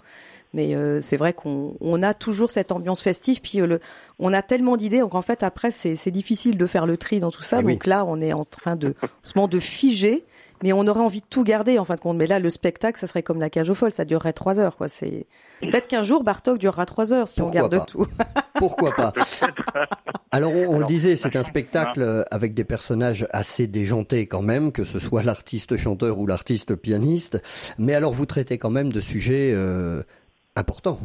Mais euh, c'est vrai qu'on on a toujours cette ambiance festive. Puis euh, le, on a tellement d'idées, donc en fait après c'est difficile de faire le tri dans tout ça. Ah donc là, on est en train de, en de figer mais on aurait envie de tout garder en fin de compte. Mais là, le spectacle, ça serait comme la cage aux folles, ça durerait trois heures. Quoi. C'est peut-être qu'un jour Bartok durera trois heures si Pourquoi on garde pas. tout. (laughs) Pourquoi pas Alors on, on le disait, c'est un spectacle avec des personnages assez déjantés quand même, que ce soit l'artiste chanteur ou l'artiste pianiste. Mais alors vous traitez quand même de sujets euh, importants,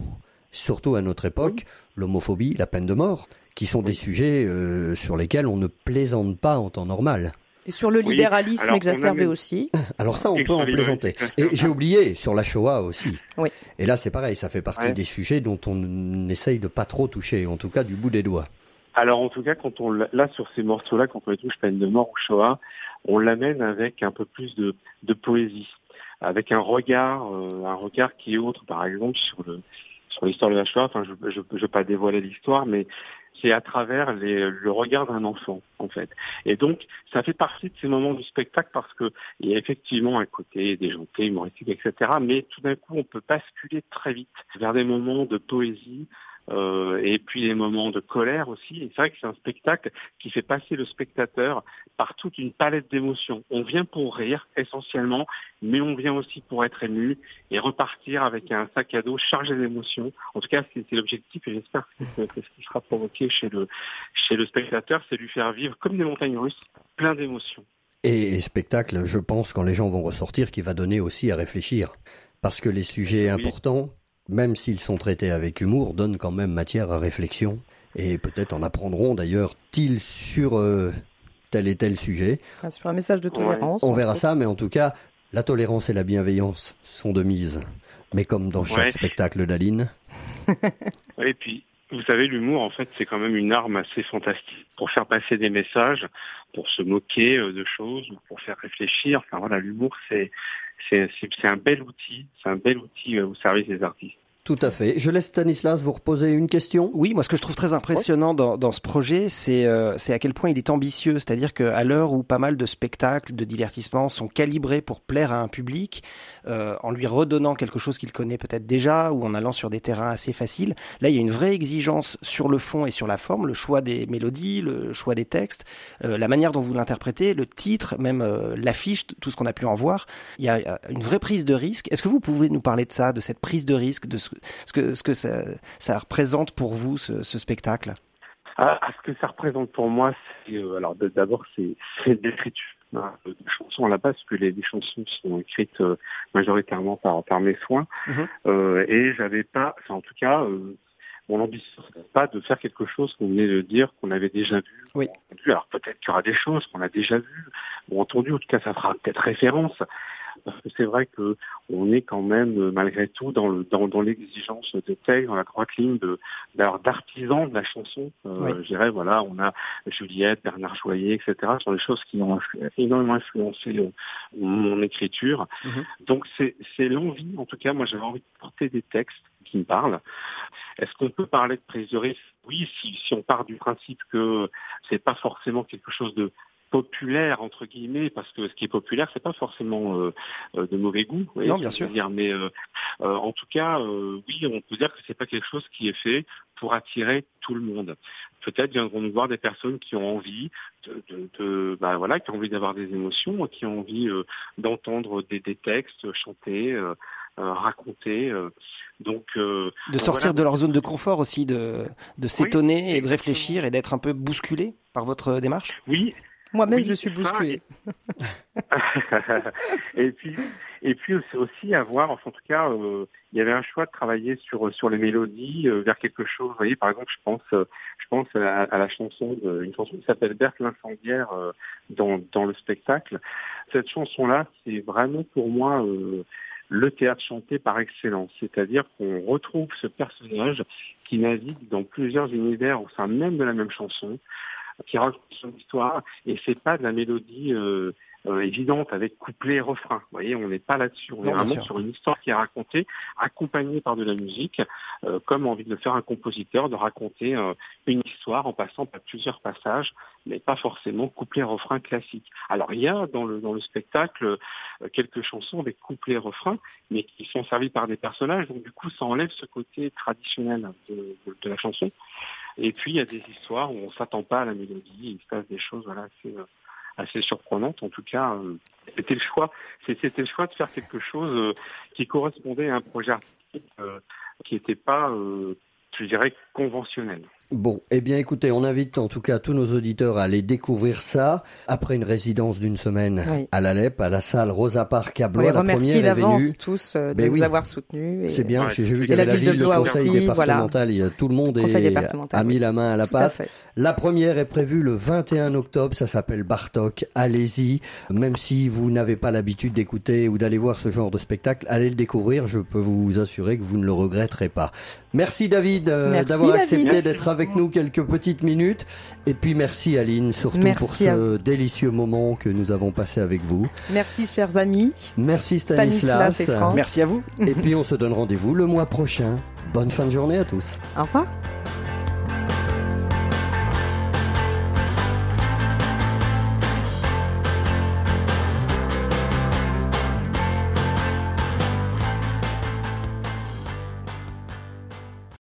surtout à notre époque, oui. l'homophobie, la peine de mort, qui sont oui. des sujets euh, sur lesquels on ne plaisante pas en temps normal. Et sur le libéralisme oui. exacerbé aussi. (laughs) Alors ça, on peut en plaisanter. Et j'ai oublié sur la Shoah aussi. Oui. Et là, c'est pareil, ça fait partie ouais. des sujets dont on essaye de pas trop toucher, en tout cas du bout des doigts. Alors en tout cas, quand on là sur ces morceaux-là, quand on les touche peine de mort ou Shoah, on l'amène avec un peu plus de, de poésie, avec un regard, euh, un regard qui est autre, par exemple sur le sur l'histoire de la Shoah. Enfin, je ne veux pas dévoiler l'histoire, mais c'est à travers le regard d'un enfant, en fait. Et donc, ça fait partie de ces moments du spectacle parce que il y a effectivement un côté déjanté, humoristique, etc. Mais tout d'un coup, on peut basculer très vite vers des moments de poésie, euh, et puis des moments de colère aussi. Et c'est vrai que c'est un spectacle qui fait passer le spectateur par toute une palette d'émotions. On vient pour rire essentiellement, mais on vient aussi pour être ému et repartir avec un sac à dos chargé d'émotions. En tout cas, c'est l'objectif et j'espère que c'est ce qui sera provoqué chez le, chez le spectateur, c'est lui faire vivre comme des montagnes russes, plein d'émotions. Et, et spectacle, je pense, quand les gens vont ressortir, qui va donner aussi à réfléchir. Parce que les sujets oui. importants, même s'ils sont traités avec humour, donnent quand même matière à réflexion. Et peut-être en apprendront d'ailleurs-ils sur euh, tel et tel sujet. Enfin, sur un message de tolérance. On verra ça, mais en tout cas, la tolérance et la bienveillance sont de mise. Mais comme dans chaque ouais. spectacle d'Aline. (laughs) et puis, vous savez, l'humour, en fait, c'est quand même une arme assez fantastique pour faire passer des messages, pour se moquer euh, de choses, pour faire réfléchir. Enfin voilà, l'humour, c'est c'est un bel outil, c'est un bel outil euh, au service des artistes. Tout à fait. Je laisse Stanislas vous reposer une question. Oui, moi ce que je trouve très impressionnant dans, dans ce projet, c'est euh, à quel point il est ambitieux. C'est-à-dire qu'à l'heure où pas mal de spectacles, de divertissements sont calibrés pour plaire à un public, euh, en lui redonnant quelque chose qu'il connaît peut-être déjà ou en allant sur des terrains assez faciles, là il y a une vraie exigence sur le fond et sur la forme, le choix des mélodies, le choix des textes, euh, la manière dont vous l'interprétez, le titre, même euh, l'affiche, tout ce qu'on a pu en voir. Il y a une vraie prise de risque. Est-ce que vous pouvez nous parler de ça, de cette prise de risque, de ce ce que, ce que ça, ça représente pour vous, ce, ce spectacle? Ah, Ce que ça représente pour moi, c'est euh, alors d'abord c'est l'écriture hein, de chansons à la base, parce que les, les chansons sont écrites euh, majoritairement par, par mes soins, mm -hmm. euh, et j'avais pas, enfin, en tout cas, mon ambition c'était pas de faire quelque chose qu'on venait de dire qu'on avait déjà vu. Oui. Alors peut-être qu'il y aura des choses qu'on a déjà vues ou entendues, en tout cas ça fera peut-être référence parce que c'est vrai que on est quand même malgré tout dans le dans, dans l'exigence de texte, dans la droite ligne de d'artisans de la chanson. Euh, Je dirais voilà, on a Juliette, Bernard Joyer, etc. Ce sont des choses qui ont énormément influencé euh, mon écriture. Mhm. Donc c'est c'est l'envie, en tout cas, moi j'avais envie de porter des textes qui me parlent. Est-ce qu'on peut parler de prise de risque? Oui, si, si on part du principe que c'est pas forcément quelque chose de populaire entre guillemets parce que ce qui est populaire c'est pas forcément euh, euh, de mauvais goût non bien sûr. dire, mais euh, en tout cas oui on peut dire que c'est pas quelque chose qui est fait pour attirer tout le monde. Peut-être viendront nous voir des personnes qui ont envie de, de, de bah, voilà qui ont envie d'avoir des émotions qui ont envie d'entendre des, des, textes chanter raconter donc de sortir de leur zone de confort aussi de de s'étonner et de réfléchir et d'être un peu bousculé par votre démarche? Oui moi-même, je suis bousculée. (laughs) et puis, et puis c'est aussi avoir, en tout cas, euh, il y avait un choix de travailler sur sur les mélodies euh, vers quelque chose. Vous voyez, par exemple, je pense, euh, je pense à, la chanson, de, une chanson qui s'appelle Berthe l'incendiaire dans dans le spectacle. Cette chanson-là, c'est vraiment pour moi le théâtre chanté par excellence, c'est-à-dire qu'on retrouve ce personnage qui navigue dans plusieurs univers au sein même de la même chanson, qui raconte son histoire et c'est pas de la mélodie euh, euh, évidente avec couplet et refrain. Vous voyez, on n'est pas là-dessus. On est vraiment sur une histoire qui est racontée, accompagnée par de la musique, euh, comme envie de le faire un compositeur, de raconter une histoire en passant par plusieurs passages, mais pas forcément couplet refrain classique. Alors il y a dans le dans le spectacle quelques chansons avec couplet refrain, mais qui sont servies par des personnages, donc du coup ça enlève ce côté traditionnel de, de la chanson. Et puis il y a des histoires où on s'attend pas à la mélodie, il se passe des choses voilà assez euh, assez surprenantes. En tout cas, euh, c'était le choix. C'était le choix de faire quelque chose euh, qui correspondait à un projet artistique qui n'était pas, je dirais, conventionnel. Bon, eh bien écoutez, on invite en tout cas tous nos auditeurs à aller découvrir ça après une résidence d'une semaine à l'Alep, à la salle Rosa Park à Blois. la première d'avance tous euh, de ben vous avoir soutenu. C'est bien, j'ai vu qu'il y avait la ville, le conseil départemental, il tout le monde est, a mis la main à la pâte. La première est prévue le 21 octobre, ça s'appelle Bartok, allez-y. Même si vous n'avez pas l'habitude d'écouter ou d'aller voir ce genre de spectacle, allez le découvrir, je peux vous assurer que vous ne le regretterez pas. Merci David euh, d'avoir accepté d'être avec avec nous quelques petites minutes. Et puis merci Aline, surtout pour ce délicieux moment que nous avons passé avec vous. Merci chers amis. Merci Stanislas. Stanislas merci à vous. Et puis on se donne rendez-vous le mois prochain. Bonne fin de journée à tous. Au revoir.